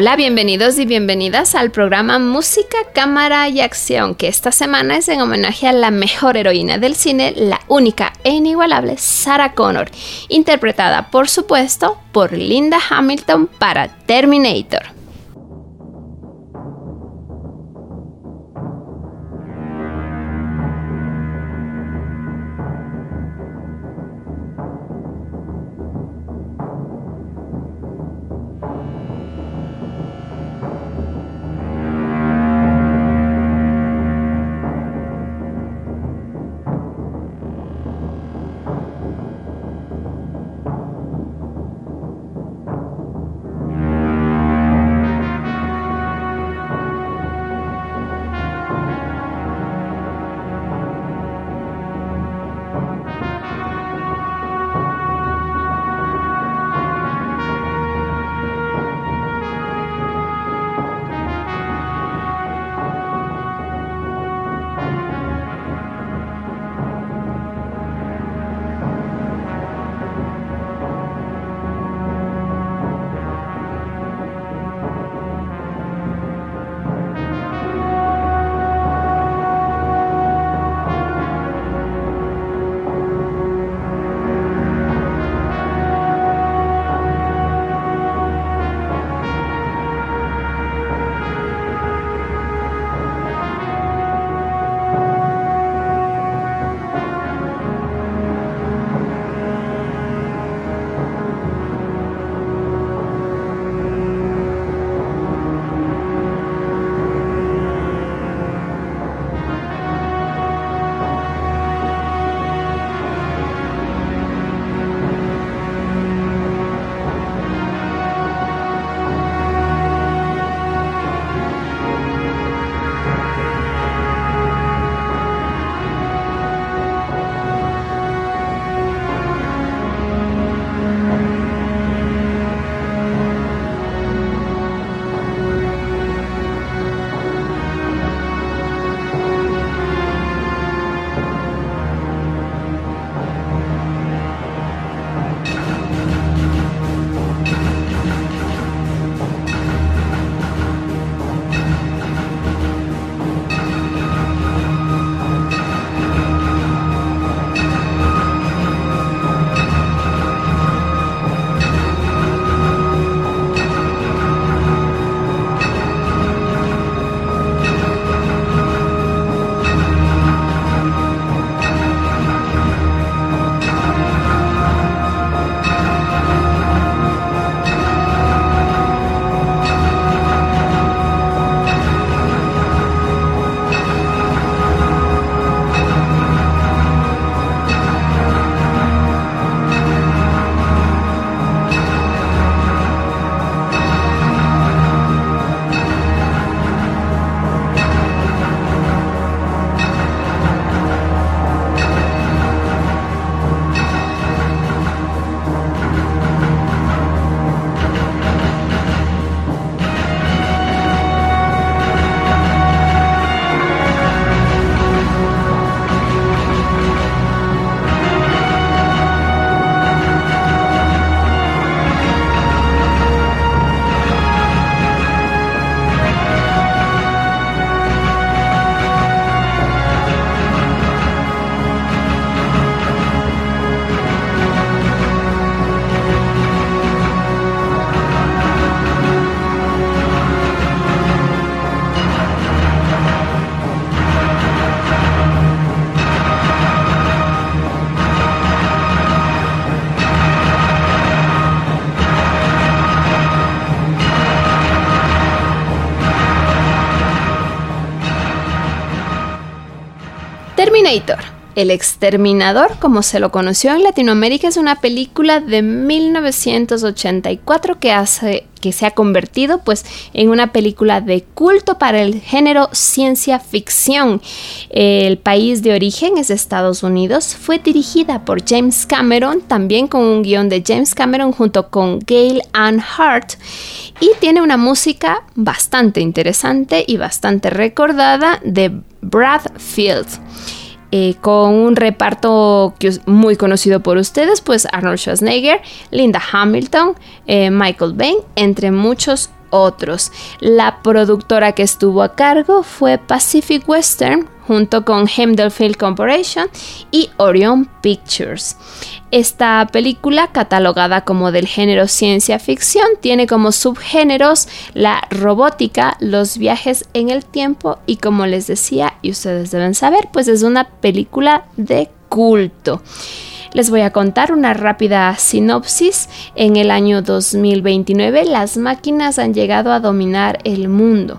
Hola, bienvenidos y bienvenidas al programa Música, Cámara y Acción, que esta semana es en homenaje a la mejor heroína del cine, la única e inigualable Sarah Connor, interpretada por supuesto por Linda Hamilton para Terminator. El Exterminador, como se lo conoció en Latinoamérica, es una película de 1984 que, hace, que se ha convertido pues, en una película de culto para el género ciencia ficción. El país de origen es Estados Unidos. Fue dirigida por James Cameron, también con un guion de James Cameron junto con Gail Ann Hart. Y tiene una música bastante interesante y bastante recordada de Brad Field. Eh, con un reparto que es muy conocido por ustedes, pues Arnold Schwarzenegger, Linda Hamilton, eh, Michael Bain, entre muchos otros. La productora que estuvo a cargo fue Pacific Western junto con Heimdall Film Corporation y Orion Pictures. Esta película, catalogada como del género ciencia ficción, tiene como subgéneros la robótica, los viajes en el tiempo y como les decía, y ustedes deben saber, pues es una película de culto. Les voy a contar una rápida sinopsis. En el año 2029 las máquinas han llegado a dominar el mundo.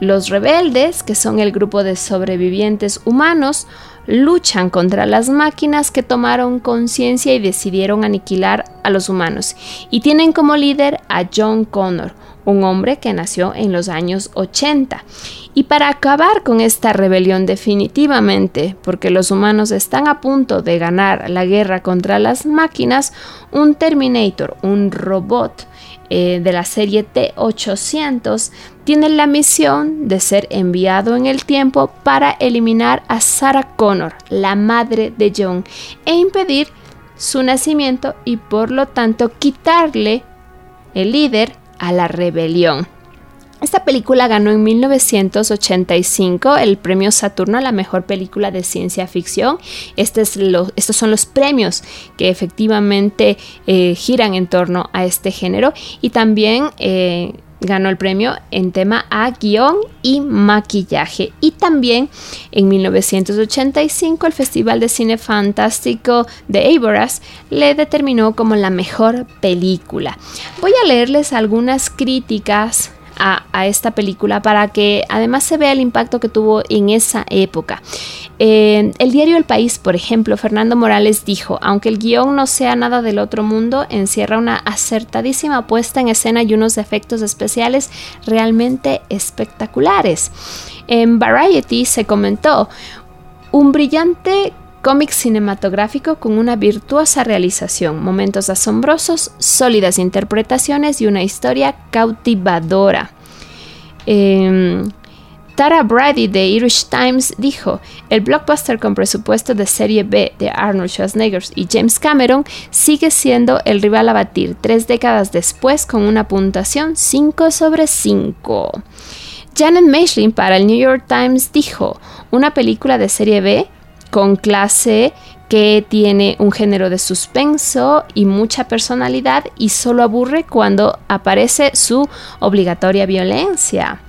Los rebeldes, que son el grupo de sobrevivientes humanos, luchan contra las máquinas que tomaron conciencia y decidieron aniquilar a los humanos. Y tienen como líder a John Connor, un hombre que nació en los años 80. Y para acabar con esta rebelión definitivamente, porque los humanos están a punto de ganar la guerra contra las máquinas, un Terminator, un robot, eh, de la serie T800 tiene la misión de ser enviado en el tiempo para eliminar a Sarah Connor, la madre de John, e impedir su nacimiento y por lo tanto quitarle el líder a la rebelión. Esta película ganó en 1985 el premio Saturno a la mejor película de ciencia ficción. Este estos son los premios que efectivamente eh, giran en torno a este género y también eh, ganó el premio en tema a guion y maquillaje. Y también en 1985 el Festival de Cine Fantástico de Aboras le determinó como la mejor película. Voy a leerles algunas críticas a, esta película para que además se vea el impacto que tuvo en esa época. Eh, el diario El País, por ejemplo, Fernando Morales dijo, aunque el guion no sea nada del otro mundo, encierra una acertadísima puesta en escena y unos efectos especiales realmente espectaculares. En Variety se comentó, un brillante cómic cinematográfico con una virtuosa realización, momentos asombrosos, sólidas interpretaciones y una historia cautivadora. Em, Tara Brady de Irish Times dijo, el blockbuster con presupuesto de serie B de Arnold Schwarzenegger y James Cameron sigue siendo el rival a batir tres décadas después con una puntuación 5 sobre 5. Janet Maisling para el New York Times dijo, una película de serie B con clase que tiene un género de suspenso y mucha personalidad y solo aburre cuando aparece su obligatoria violencia.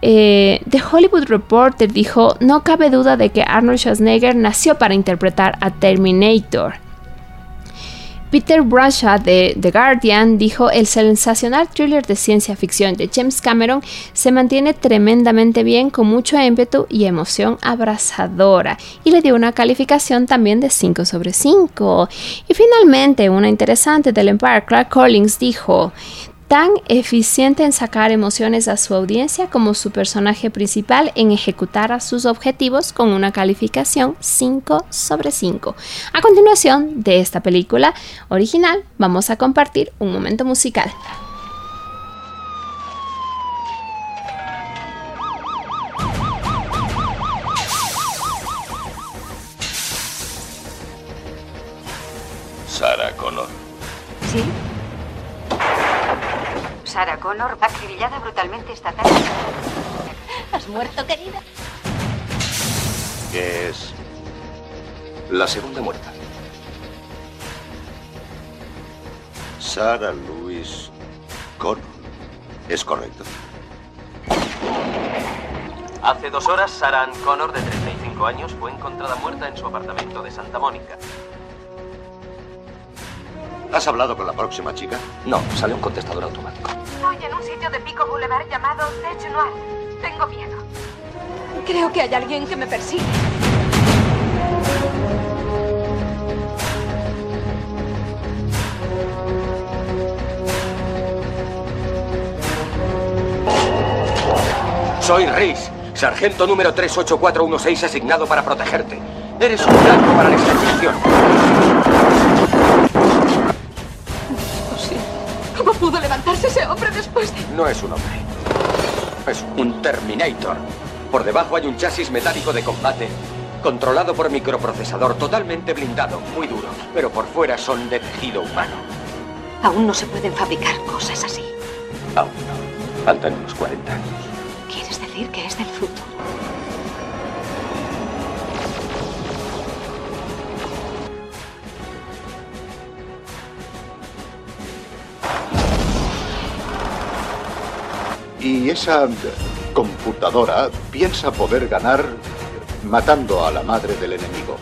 Eh, The Hollywood Reporter dijo, no cabe duda de que Arnold Schwarzenegger nació para interpretar a Terminator. Peter Bradshaw de The Guardian dijo, el sensacional thriller de ciencia ficción de James Cameron se mantiene tremendamente bien con mucho ímpetu y emoción abrazadora y le dio una calificación también de 5 sobre 5. Y finalmente, una interesante del Empire, Clark Collins dijo, tan eficiente en sacar emociones a su audiencia como su personaje principal en ejecutar a sus objetivos con una calificación 5 sobre 5. A continuación de esta película original vamos a compartir un momento musical. Sarah Connor. ¿Sí? Sarah Connor, acribillada brutalmente esta tarde. ¿Has muerto, querida? ¿Qué es? La segunda muerta. Sarah Louise Connor. ¿Es correcto? Hace dos horas, Sarah Ann Connor, de 35 años, fue encontrada muerta en su apartamento de Santa Mónica. ¿Has hablado con la próxima chica? No, sale un contestador automático. Estoy en un sitio de Pico Boulevard llamado Tech Noir. Tengo miedo. Creo que hay alguien que me persigue. Soy Reese, sargento número 38416 asignado para protegerte. Eres un blanco para la extracción. De...? No es un hombre. Es un Terminator. Por debajo hay un chasis metálico de combate, controlado por microprocesador, totalmente blindado, muy duro, pero por fuera son de tejido humano. Aún no se pueden fabricar cosas así. Aún no. Faltan unos 40 años. ¿Quieres decir que es del futuro? Y esa computadora piensa poder ganar matando a la madre del enemigo.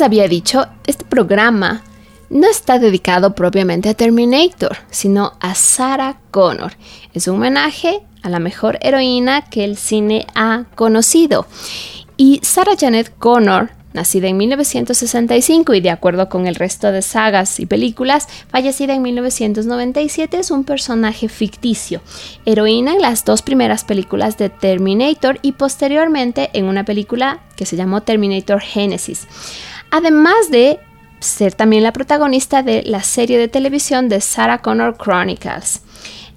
Había dicho, este programa no está dedicado propiamente a Terminator, sino a Sarah Connor. Es un homenaje a la mejor heroína que el cine ha conocido. Y Sarah Janet Connor, nacida en 1965 y de acuerdo con el resto de sagas y películas, fallecida en 1997, es un personaje ficticio, heroína en las dos primeras películas de Terminator y posteriormente en una película que se llamó Terminator Genesis. Además de ser también la protagonista de la serie de televisión de Sarah Connor Chronicles.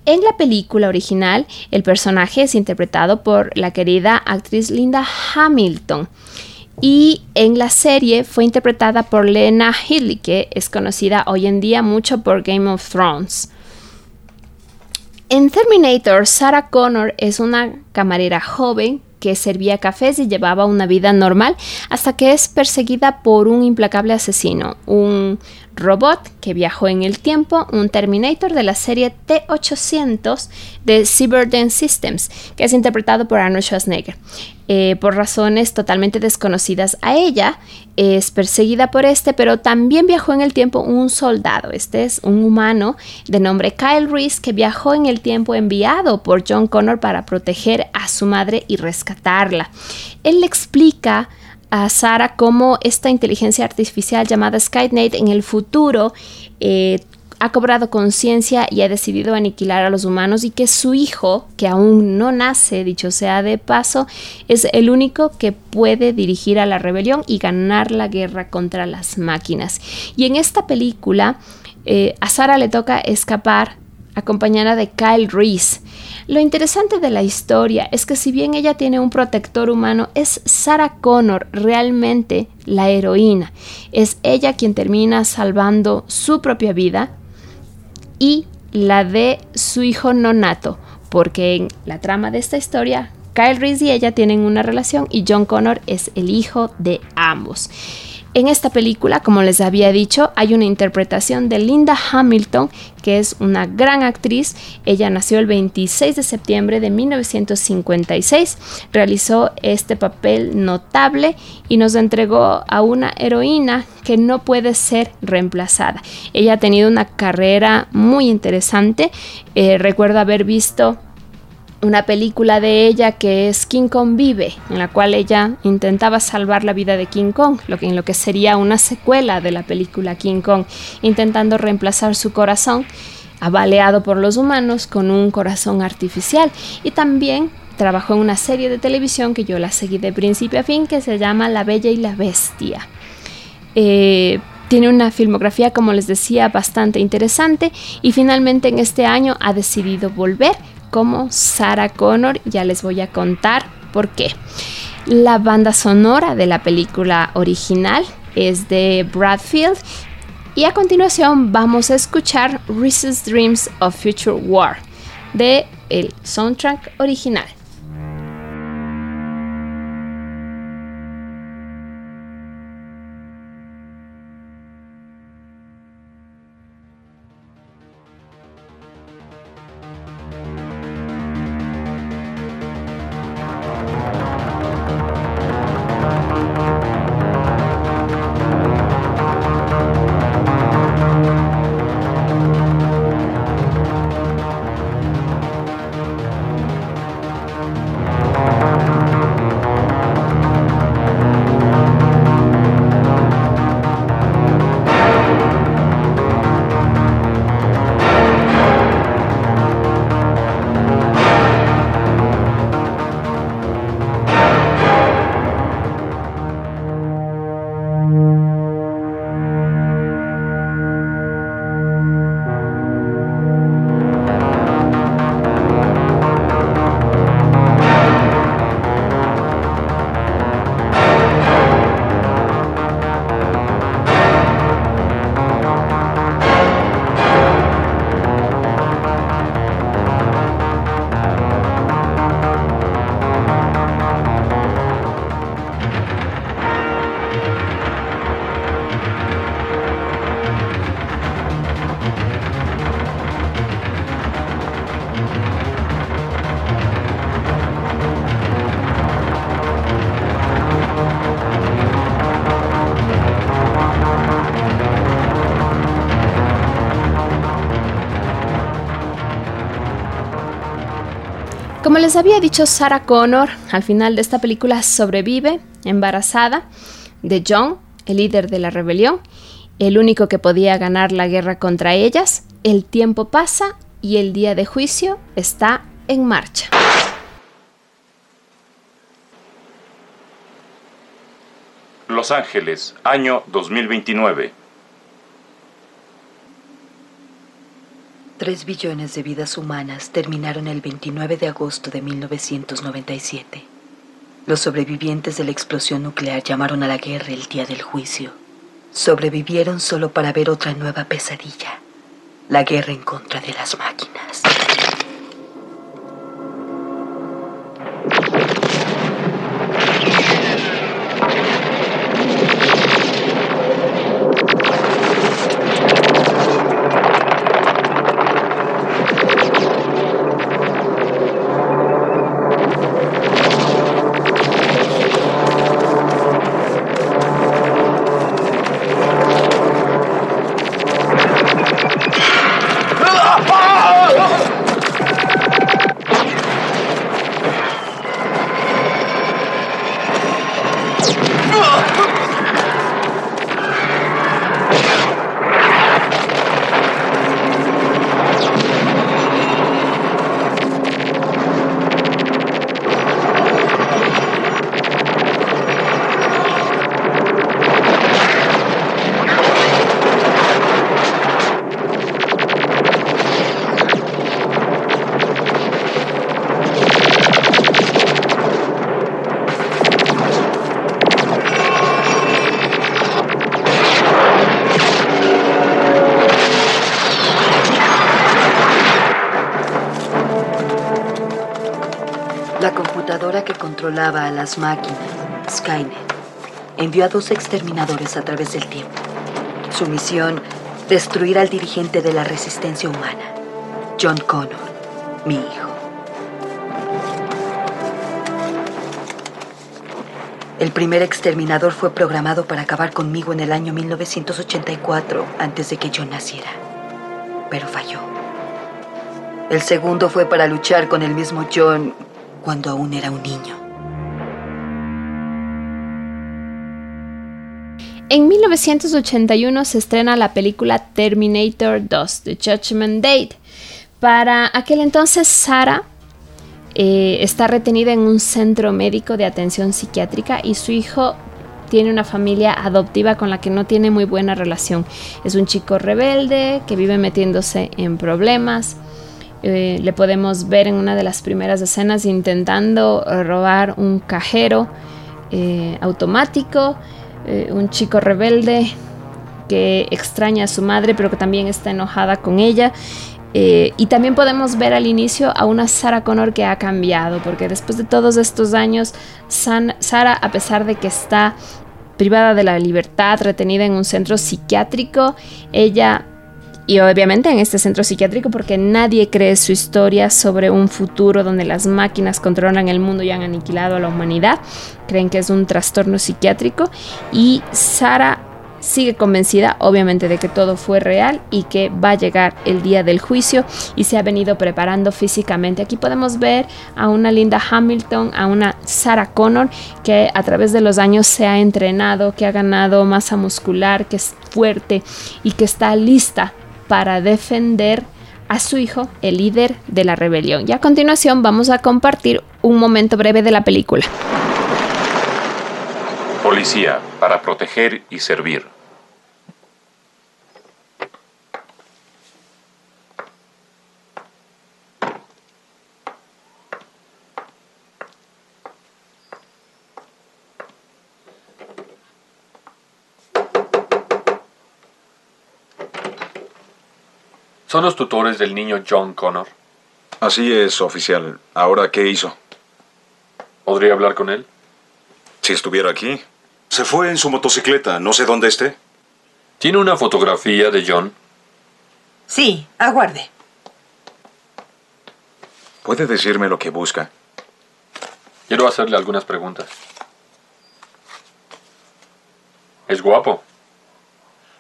En la película original, el personaje es interpretado por la querida actriz Linda Hamilton. Y en la serie fue interpretada por Lena Headey, que es conocida hoy en día mucho por Game of Thrones. En Terminator, Sarah Connor es una camarera joven que servía cafés y llevaba una vida normal hasta que es perseguida por un implacable asesino, un robot que viajó en el tiempo, un Terminator de la serie T-800 de Cyberdome Systems, que es interpretado por Arnold Schwarzenegger. Eh, por razones totalmente desconocidas a ella, es perseguida por este, pero también viajó en el tiempo un soldado. Este es un humano de nombre Kyle Reese que viajó en el tiempo enviado por John Connor para proteger a su madre y rescatarla. Él le explica a Sara cómo esta inteligencia artificial llamada Skynet en el futuro eh, ha cobrado conciencia y ha decidido aniquilar a los humanos y que su hijo, que aún no nace, dicho sea de paso, es el único que puede dirigir a la rebelión y ganar la guerra contra las máquinas. Y en esta película, eh, a Sara le toca escapar acompañada de Kyle Reese. Lo interesante de la historia es que si bien ella tiene un protector humano, es Sarah Connor realmente la heroína. Es ella quien termina salvando su propia vida y la de su hijo nonato, porque en la trama de esta historia, Kyle Reese y ella tienen una relación y John Connor es el hijo de ambos. En esta película, como les había dicho, hay una interpretación de Linda Hamilton, que es una gran actriz. Ella nació el 26 de septiembre de 1956, realizó este papel notable y nos entregó a una heroína que no puede ser reemplazada. Ella ha tenido una carrera muy interesante. Eh, recuerdo haber visto una película de ella que es King Kong Vive, en la cual ella intentaba salvar la vida de King Kong, lo que, en lo que sería una secuela de la película King Kong, intentando reemplazar su corazón, avaleado por los humanos, con un corazón artificial. Y también trabajó en una serie de televisión que yo la seguí de principio a fin, que se llama La Bella y la Bestia. Eh, tiene una filmografía, como les decía, bastante interesante y finalmente en este año ha decidido volver como Sarah Connor. Ya les voy a contar por qué. La banda sonora de la película original es de Bradfield. Y a continuación vamos a escuchar Reese's Dreams of Future War de el soundtrack original. Les había dicho, Sarah Connor al final de esta película sobrevive embarazada de John, el líder de la rebelión, el único que podía ganar la guerra contra ellas. El tiempo pasa y el día de juicio está en marcha. Los Ángeles, año 2029. Tres billones de vidas humanas terminaron el 29 de agosto de 1997. Los sobrevivientes de la explosión nuclear llamaron a la guerra el día del juicio. Sobrevivieron solo para ver otra nueva pesadilla, la guerra en contra de las máquinas. Controlaba a las máquinas, Skynet, envió a dos exterminadores a través del tiempo. Su misión, destruir al dirigente de la resistencia humana, John Connor, mi hijo. El primer exterminador fue programado para acabar conmigo en el año 1984, antes de que yo naciera. Pero falló. El segundo fue para luchar con el mismo John cuando aún era un niño. En 1981 se estrena la película Terminator 2, The Judgment Day. Para aquel entonces, Sarah eh, está retenida en un centro médico de atención psiquiátrica y su hijo tiene una familia adoptiva con la que no tiene muy buena relación. Es un chico rebelde que vive metiéndose en problemas. Eh, le podemos ver en una de las primeras escenas intentando robar un cajero eh, automático. un chico rebelde que extraña a su madre pero que también está enojada con ella eh, y también podemos ver al inicio a una Sarah Connor que ha cambiado, porque después de todos estos años, Sarah, a pesar de que está privada de la libertad, retenida en un centro psiquiátrico, ella, y obviamente en este centro psiquiátrico, porque nadie cree su historia sobre un futuro donde las máquinas controlan el mundo y han aniquilado a la humanidad, creen que es un trastorno psiquiátrico, y Sarah sigue convencida obviamente de que todo fue real y que va a llegar el día del juicio y se ha venido preparando físicamente. Aquí podemos ver a una Linda Hamilton, a una Sarah Connor que a través de los años se ha entrenado, que ha ganado masa muscular, que es fuerte y que está lista para defender a su hijo, el líder de la rebelión. Y a continuación vamos a compartir un momento breve de la película. Policía, para proteger y servir. ¿Son los tutores del niño John Connor? Así es, oficial. Ahora, ¿qué hizo? ¿Podría hablar con él? Si estuviera aquí. Se fue en su motocicleta. No sé dónde esté. ¿Tiene una fotografía de John? Sí, aguarde. ¿Puede decirme lo que busca? Quiero hacerle algunas preguntas. ¿Es guapo?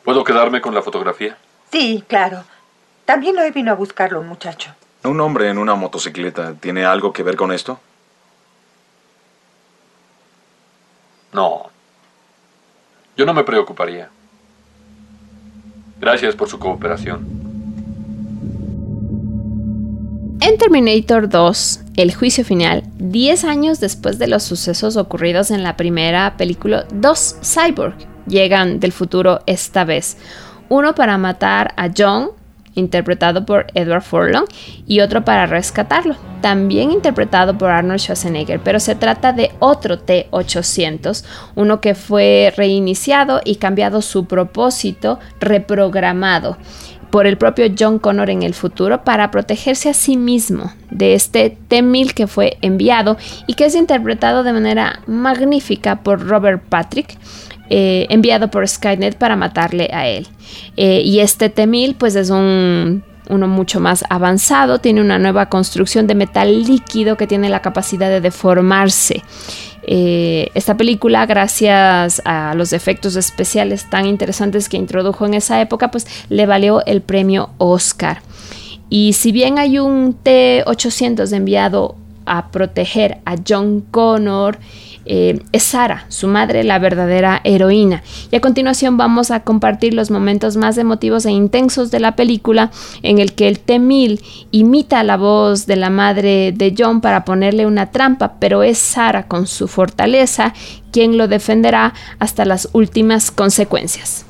¿Puedo quedarme con la fotografía? Sí, claro. También lo vino a buscarlo un muchacho. ¿Un hombre en una motocicleta tiene algo que ver con esto? No. Yo no me preocuparía. Gracias por su cooperación. En Terminator 2, el juicio final, 10 años después de los sucesos ocurridos en la primera película, dos cyborg llegan del futuro esta vez. Uno para matar a John, interpretado por Edward Furlong, y otro para rescatarlo, también interpretado por Arnold Schwarzenegger, pero se trata de otro T-800, uno que fue reiniciado y cambiado su propósito, reprogramado por el propio John Connor en el futuro para protegerse a sí mismo de este T-1000 que fue enviado y que es interpretado de manera magnífica por Robert Patrick, eh, enviado por Skynet para matarle a él. Eh, y este T-1000 pues es un uno mucho más avanzado, tiene una nueva construcción de metal líquido que tiene la capacidad de deformarse. Eh, esta película, gracias a los efectos especiales tan interesantes que introdujo en esa época, pues le valió el premio Oscar. Y si bien hay un T-800 enviado a proteger a John Connor, eh, es Sara, su madre, la verdadera heroína. Y a continuación vamos a compartir los momentos más emotivos e intensos de la película en el que el T-1000 imita la voz de la madre de John para ponerle una trampa, pero es Sara con su fortaleza quien lo defenderá hasta las últimas consecuencias.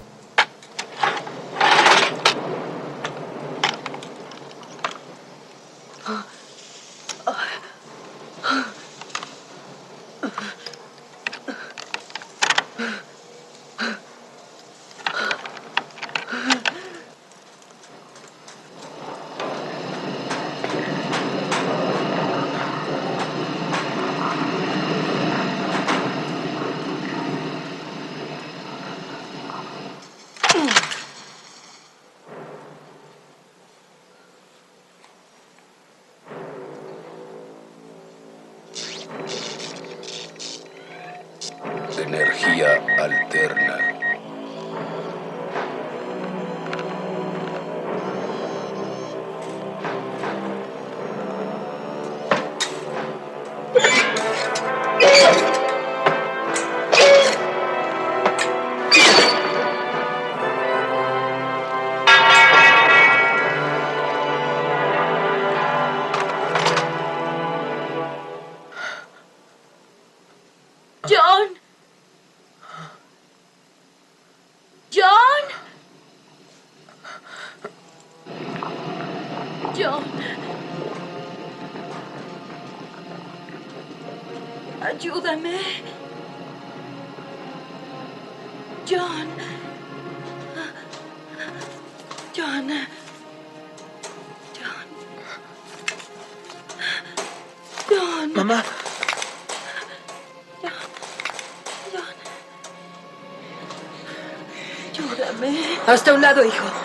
Hasta un lado, hijo.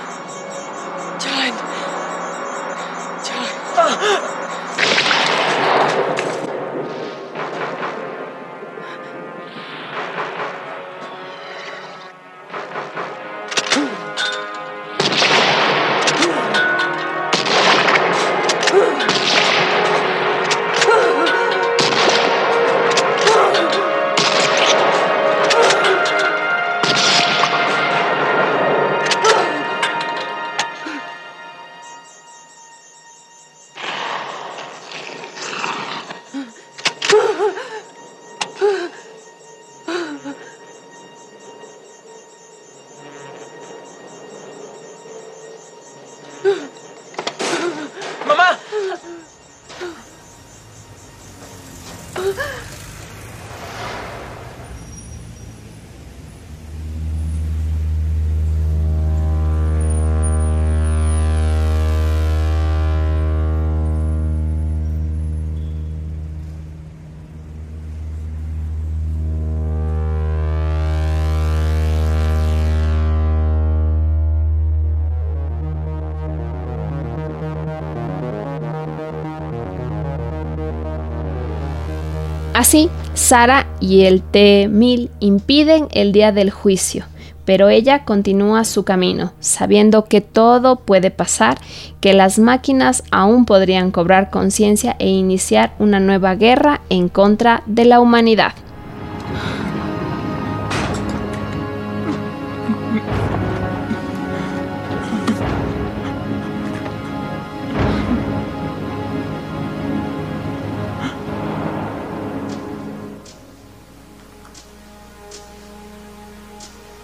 Así, Sara y el T-1000 impiden el día del juicio, pero ella continúa su camino, sabiendo que todo puede pasar, que las máquinas aún podrían cobrar conciencia e iniciar una nueva guerra en contra de la humanidad.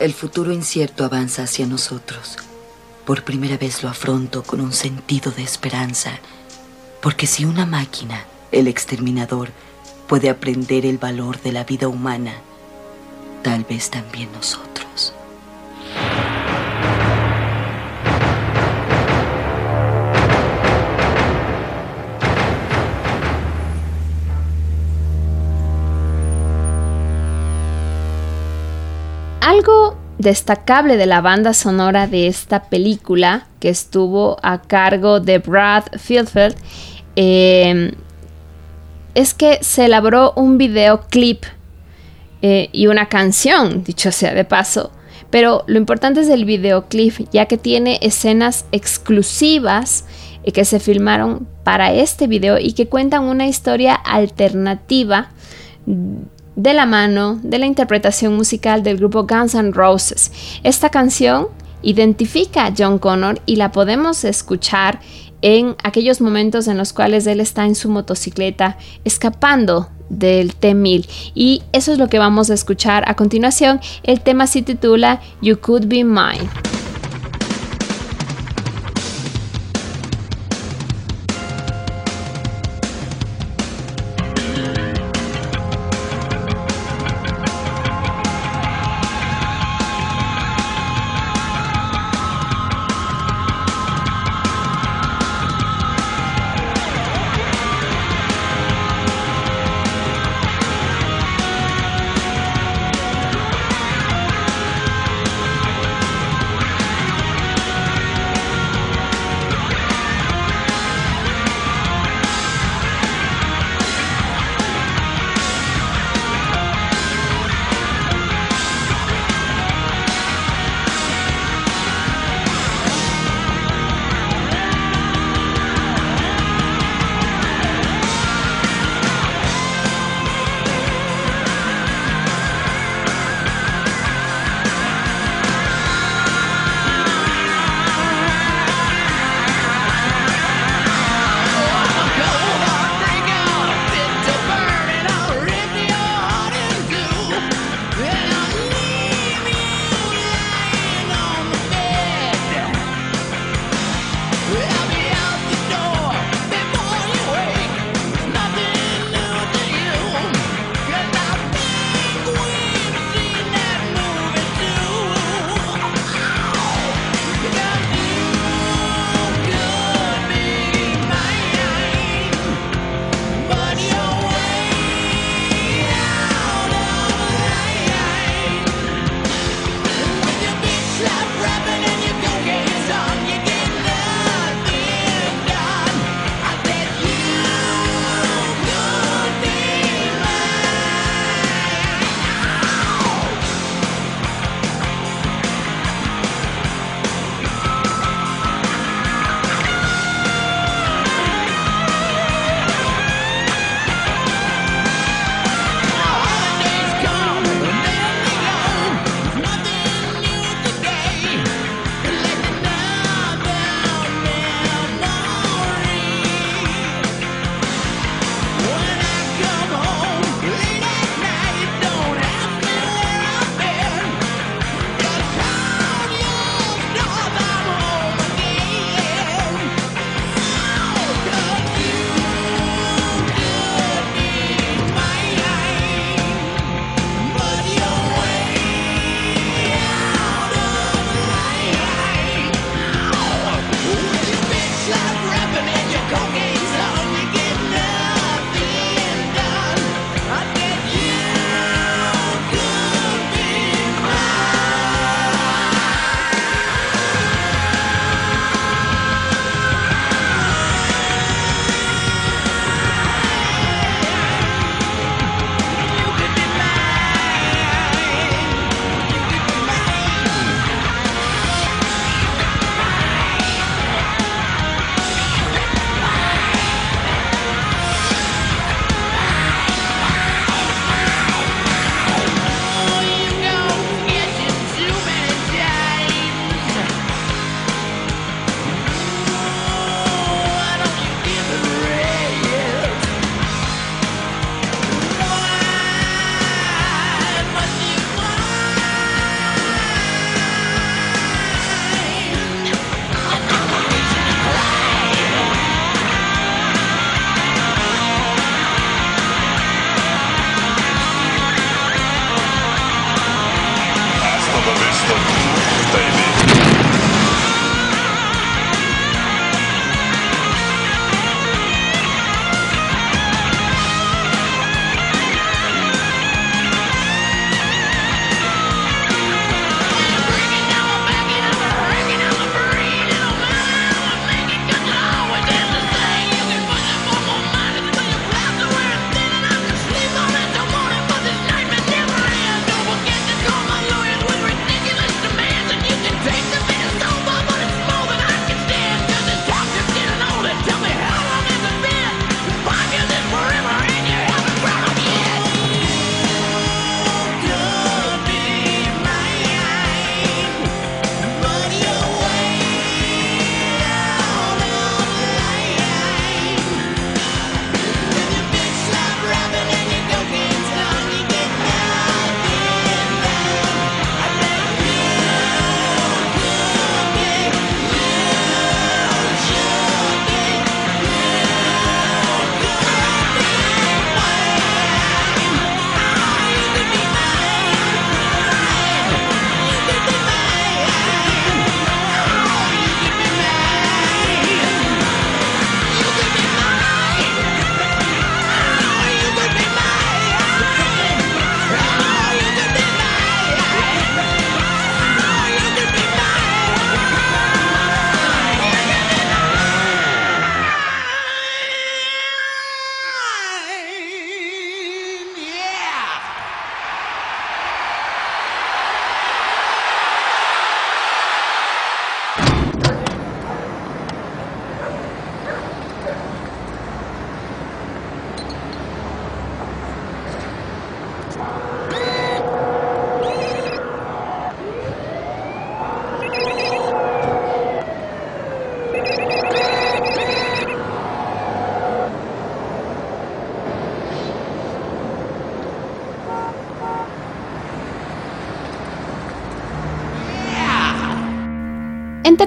El futuro incierto avanza hacia nosotros. Por primera vez lo afronto con un sentido de esperanza, porque si una máquina, el exterminador, puede aprender el valor de la vida humana, tal vez también nosotros. Destacable de la banda sonora de esta película, que estuvo a cargo de Brad Fieldfeld, eh, es que se elaboró un videoclip eh, y una canción, dicho sea de paso. Pero lo importante es el videoclip, ya que tiene escenas exclusivas eh, que se filmaron para este video y que cuentan una historia alternativa de la mano de la interpretación musical del grupo Guns N' Roses. Esta canción identifica a John Connor y la podemos escuchar en aquellos momentos en los cuales él está en su motocicleta escapando del T-1000 y eso es lo que vamos a escuchar a continuación. El tema se titula You Could Be Mine.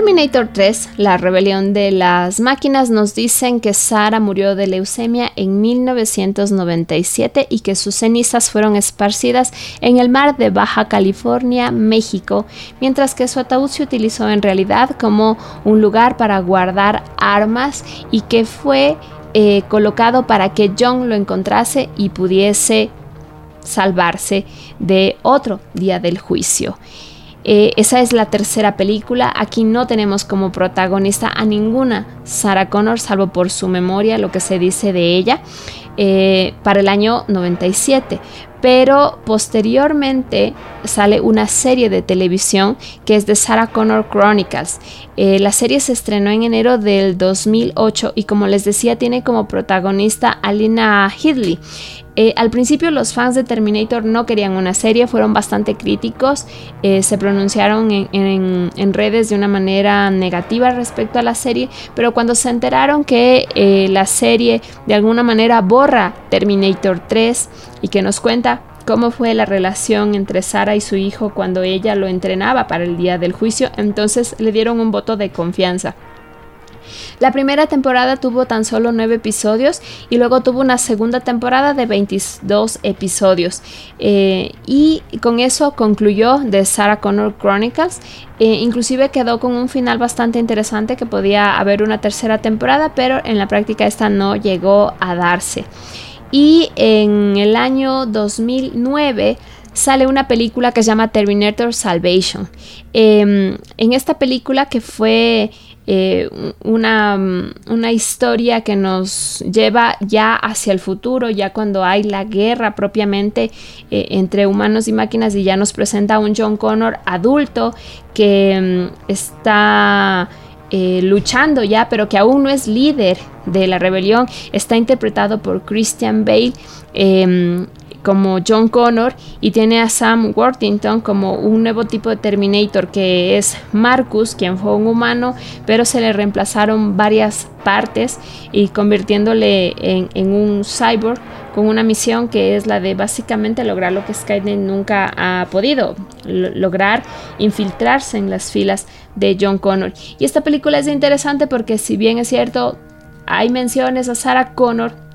Terminator 3, la rebelión de las máquinas, nos dicen que Sara murió de leucemia en 1997 y que sus cenizas fueron esparcidas en el mar de Baja California, México, mientras que su ataúd se utilizó en realidad como un lugar para guardar armas y que fue eh, colocado para que John lo encontrase y pudiese salvarse de otro día del juicio. Eh, esa es la tercera película. Aquí no tenemos como protagonista a ninguna Sarah Connor, salvo por su memoria, lo que se dice de ella, eh, para el año 97 pero posteriormente sale una serie de televisión que es de Sarah Connor Chronicles. Eh, la serie se estrenó en enero del 2008 y como les decía tiene como protagonista a Lina Headley. Eh, al principio los fans de Terminator no querían una serie, fueron bastante críticos, eh, se pronunciaron en, redes de una manera negativa respecto a la serie, pero cuando se enteraron que la serie de alguna manera borra Terminator 3 y que nos cuenta cómo fue la relación entre Sara y su hijo cuando ella lo entrenaba para el día del juicio, entonces le dieron un voto de confianza. La primera temporada tuvo tan solo 9 episodios y luego tuvo una segunda temporada de 22 episodios. Eh, y con eso concluyó The Sarah Connor Chronicles. Eh, inclusive quedó con un final bastante interesante que podía haber una tercera temporada, pero en la práctica esta no llegó a darse. Y en el año 2009 sale una película que se llama Terminator Salvation. Em, en esta película que fue eh, una, una, historia que nos lleva ya hacia el futuro, ya cuando hay la guerra propiamente eh, entre humanos y máquinas y ya nos presenta un John Connor adulto que em, está eh, luchando ya, pero que aún no es líder de la rebelión, está interpretado por Christian Bale. Em, como John Connor y tiene a Sam Worthington como un nuevo tipo de Terminator que es Marcus, quien fue un humano, pero se le reemplazaron varias partes y convirtiéndole en, un cyborg con una misión que es la de básicamente lograr lo que Skynet nunca ha podido, lograr infiltrarse en las filas de John Connor. Y esta película es interesante porque si bien es cierto, hay menciones a Sarah Connor,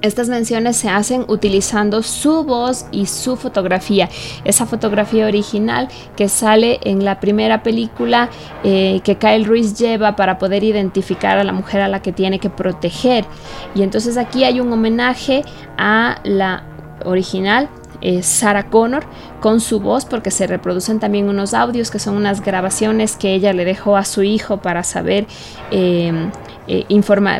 estas menciones se hacen utilizando su voz y su fotografía. Esa fotografía original que sale en la primera película eh, que Kyle Ruiz lleva para poder identificar a la mujer a la que tiene que proteger. Y entonces aquí hay un homenaje a la original eh, Sarah Connor con su voz porque se reproducen también unos audios que son unas grabaciones que ella le dejó a su hijo para saber eh, eh,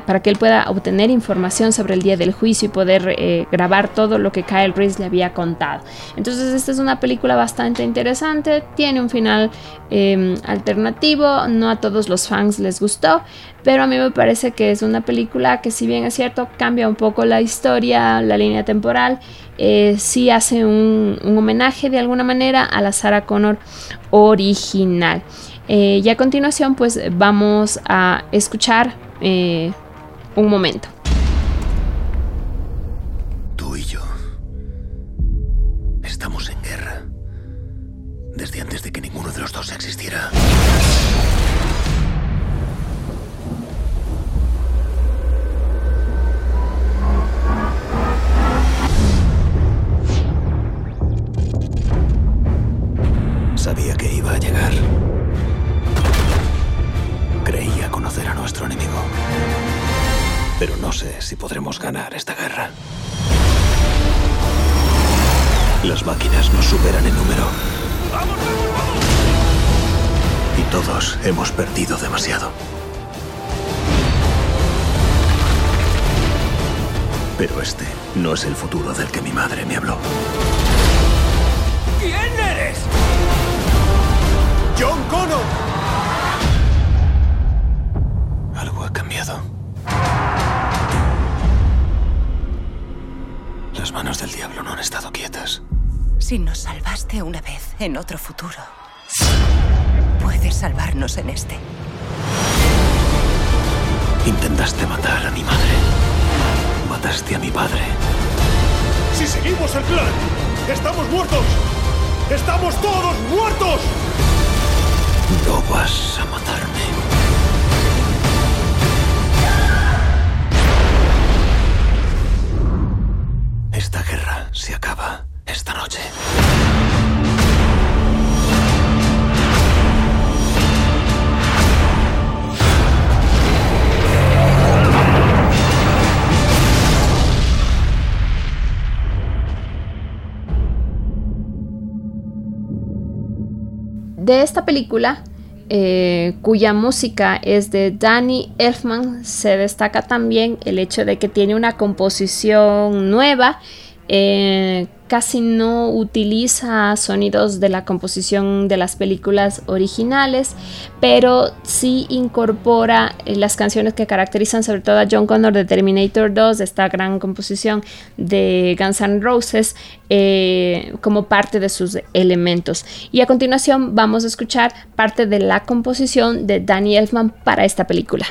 para que él pueda obtener información sobre el día del juicio y poder eh, grabar todo lo que Kyle Reese le había contado. Entonces esta es una película bastante interesante, tiene un final em, alternativo, no a todos los fans les gustó, pero a mí me parece que es una película que si bien es cierto cambia un poco la historia, la línea temporal, eh, sí hace un, un homenaje de alguna manera a la Sarah Connor original. y a continuación pues vamos a escuchar eh, un momento. Tú y yo estamos en guerra desde antes de que ninguno de los dos existiera. Sabía que iba a llegar. Enemigo. Pero no sé si podremos ganar esta guerra. Las máquinas nos superan en número. Y todos hemos perdido demasiado. Pero este no es el futuro del que mi madre me habló. ¿Quién eres? John Connor. Cambiado. Las manos del diablo no han estado quietas. Si nos salvaste una vez en otro futuro, puedes salvarnos en este. Intentaste matar a mi madre. Mataste a mi padre. Si seguimos el plan, estamos muertos. ¡Estamos todos muertos! No vas a matarme. Se acaba esta noche. De esta película, eh, cuya música es de Danny Elfman, se destaca también el hecho de que tiene una composición nueva. Eh, casi no utiliza sonidos de la composición de las películas originales, pero sí incorpora eh, las canciones que caracterizan sobre todo a John Connor de Terminator 2, de esta gran composición de Guns N' Roses, eh, como parte de sus elementos. Y a continuación vamos a escuchar parte de la composición de Danny Elfman para esta película.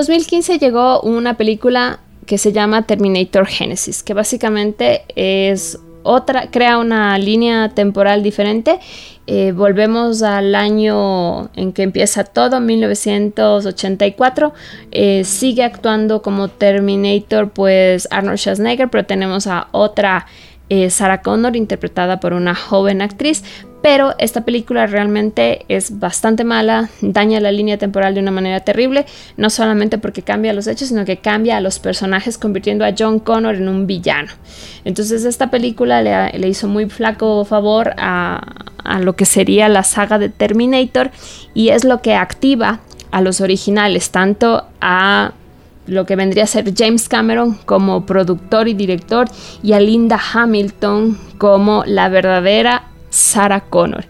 2015 llegó una película que se llama Terminator Genesis, que básicamente es otra, crea una línea temporal diferente. Eh, volvemos al año en que empieza todo, 1984. Eh, sigue actuando como Terminator, pues Arnold Schwarzenegger, pero tenemos a otra eh, Sarah Connor interpretada por una joven actriz, pero esta película realmente es bastante mala, daña la línea temporal de una manera terrible, no solamente porque cambia los hechos, sino que cambia a los personajes convirtiendo a John Connor en un villano. Entonces esta película le, hizo muy flaco favor a, lo que sería la saga de Terminator y es lo que activa a los originales, tanto a lo que vendría a ser James Cameron como productor y director y a Linda Hamilton como la verdadera Sarah Connor.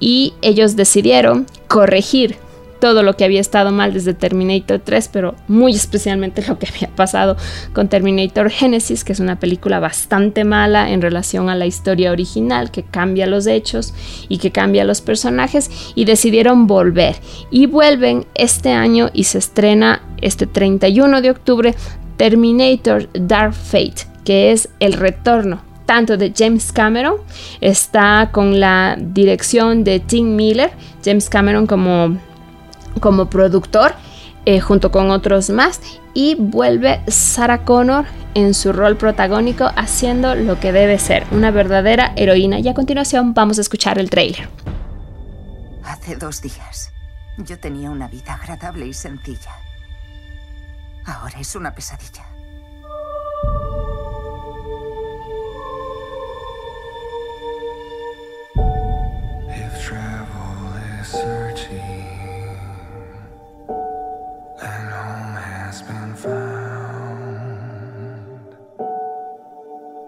Y ellos decidieron corregir todo lo que había estado mal desde Terminator 3, pero muy especialmente lo que había pasado con Terminator Genesis, que es una película bastante mala en relación a la historia original, que cambia los hechos y que cambia los personajes, y decidieron volver. Y vuelven este año y se estrena este 31 de octubre Terminator Dark Fate, que es el retorno tanto de James Cameron, está con la dirección de Tim Miller, James Cameron como, como productor, eh, junto con otros más, y vuelve Sarah Connor en su rol protagónico haciendo lo que debe ser, una verdadera heroína. Y a continuación vamos a escuchar el trailer. Hace dos días yo tenía una vida agradable y sencilla. Ahora es una pesadilla.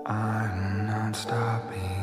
¿Quién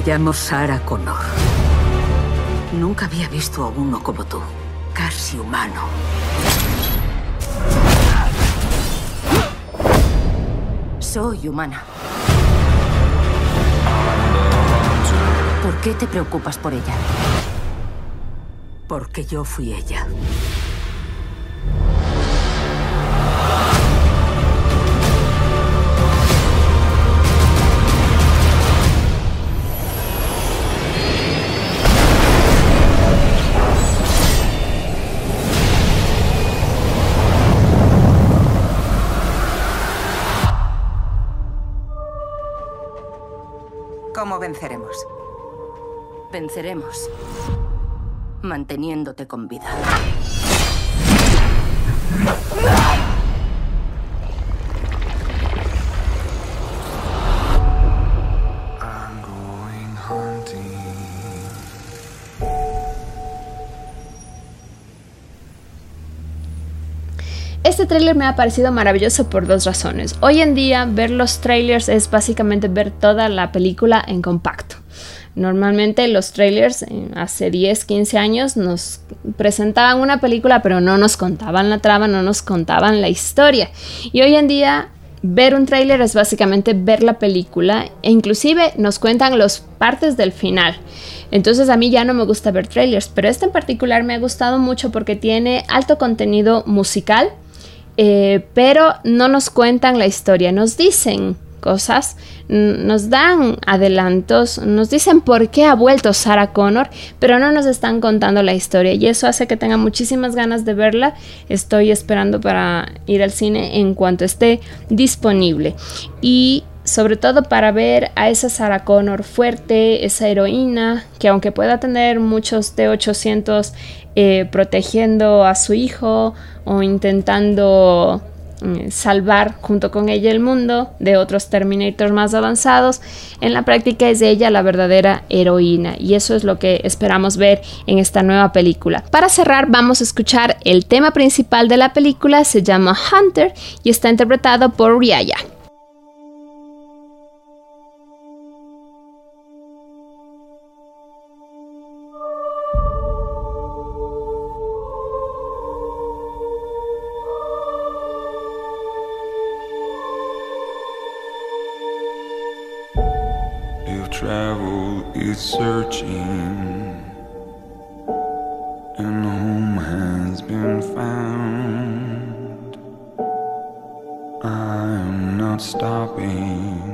Me llamo Sarah Connor. Nunca había visto a uno como tú, casi humano. Soy humana. ¿Por qué te preocupas por ella? Porque yo fui ella. Venceremos manteniéndote con vida. Este tráiler me ha parecido maravilloso por dos razones. Hoy en día ver los trailers es básicamente ver toda la película en compacto. Normalmente los trailers eh, hace 10, 15 años nos presentaban una película pero no nos contaban la trama, no nos contaban la historia. Y hoy en día ver un trailer es básicamente ver la película e inclusive nos cuentan las partes del final. Entonces a mí ya no me gusta ver trailers, pero este en particular me ha gustado mucho porque tiene alto contenido musical eh, pero no nos cuentan la historia, nos dicen cosas, nos dan adelantos, nos dicen por qué ha vuelto Sarah Connor, pero no nos están contando la historia y eso hace que tenga muchísimas ganas de verla. Estoy esperando para ir al cine en cuanto esté disponible. Y sobre todo para ver a esa Sarah Connor fuerte, esa heroína, que aunque pueda tener muchos T-800 eh, protegiendo a su hijo o intentando salvar junto con ella el mundo de otros Terminators más avanzados. En la práctica es ella la verdadera heroína y eso es lo que esperamos ver en esta nueva película. Para cerrar vamos a escuchar el tema principal de la película, se llama Hunter y está interpretado por Riaya. Travel is searching, and home has been found. I am not stopping.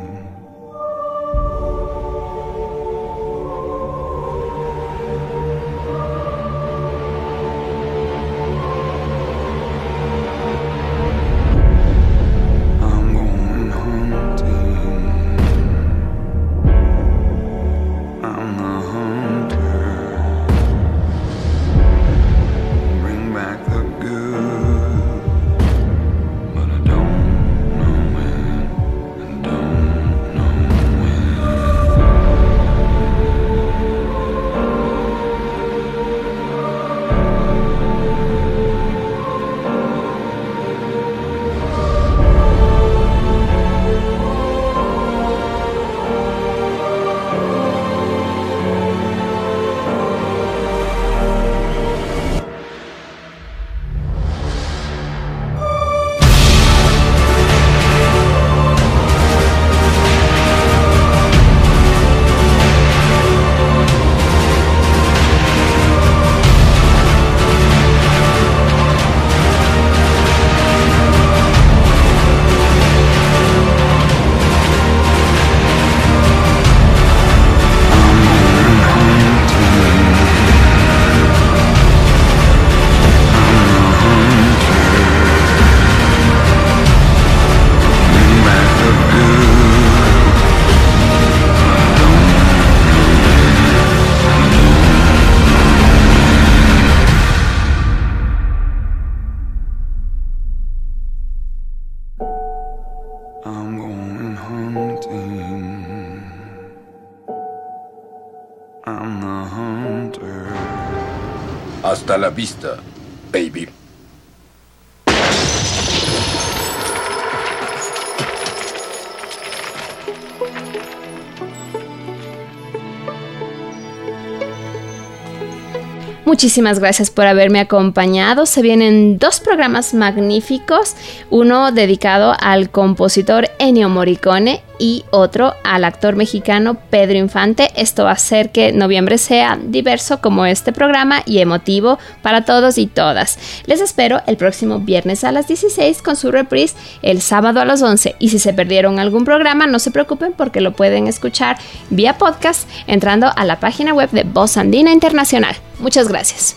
La vista, baby. Muchísimas gracias por haberme acompañado. Se vienen dos programas magníficos, uno dedicado al compositor Ennio Morricone y otro al actor mexicano Pedro Infante. Esto va a hacer que noviembre sea diverso como este programa y emotivo para todos y todas. Les espero el próximo viernes a las 16 con su reprise el sábado a las 11 y si se perdieron algún programa no se preocupen porque lo pueden escuchar vía podcast entrando a la página web de Voz Andina Internacional. Muchas gracias.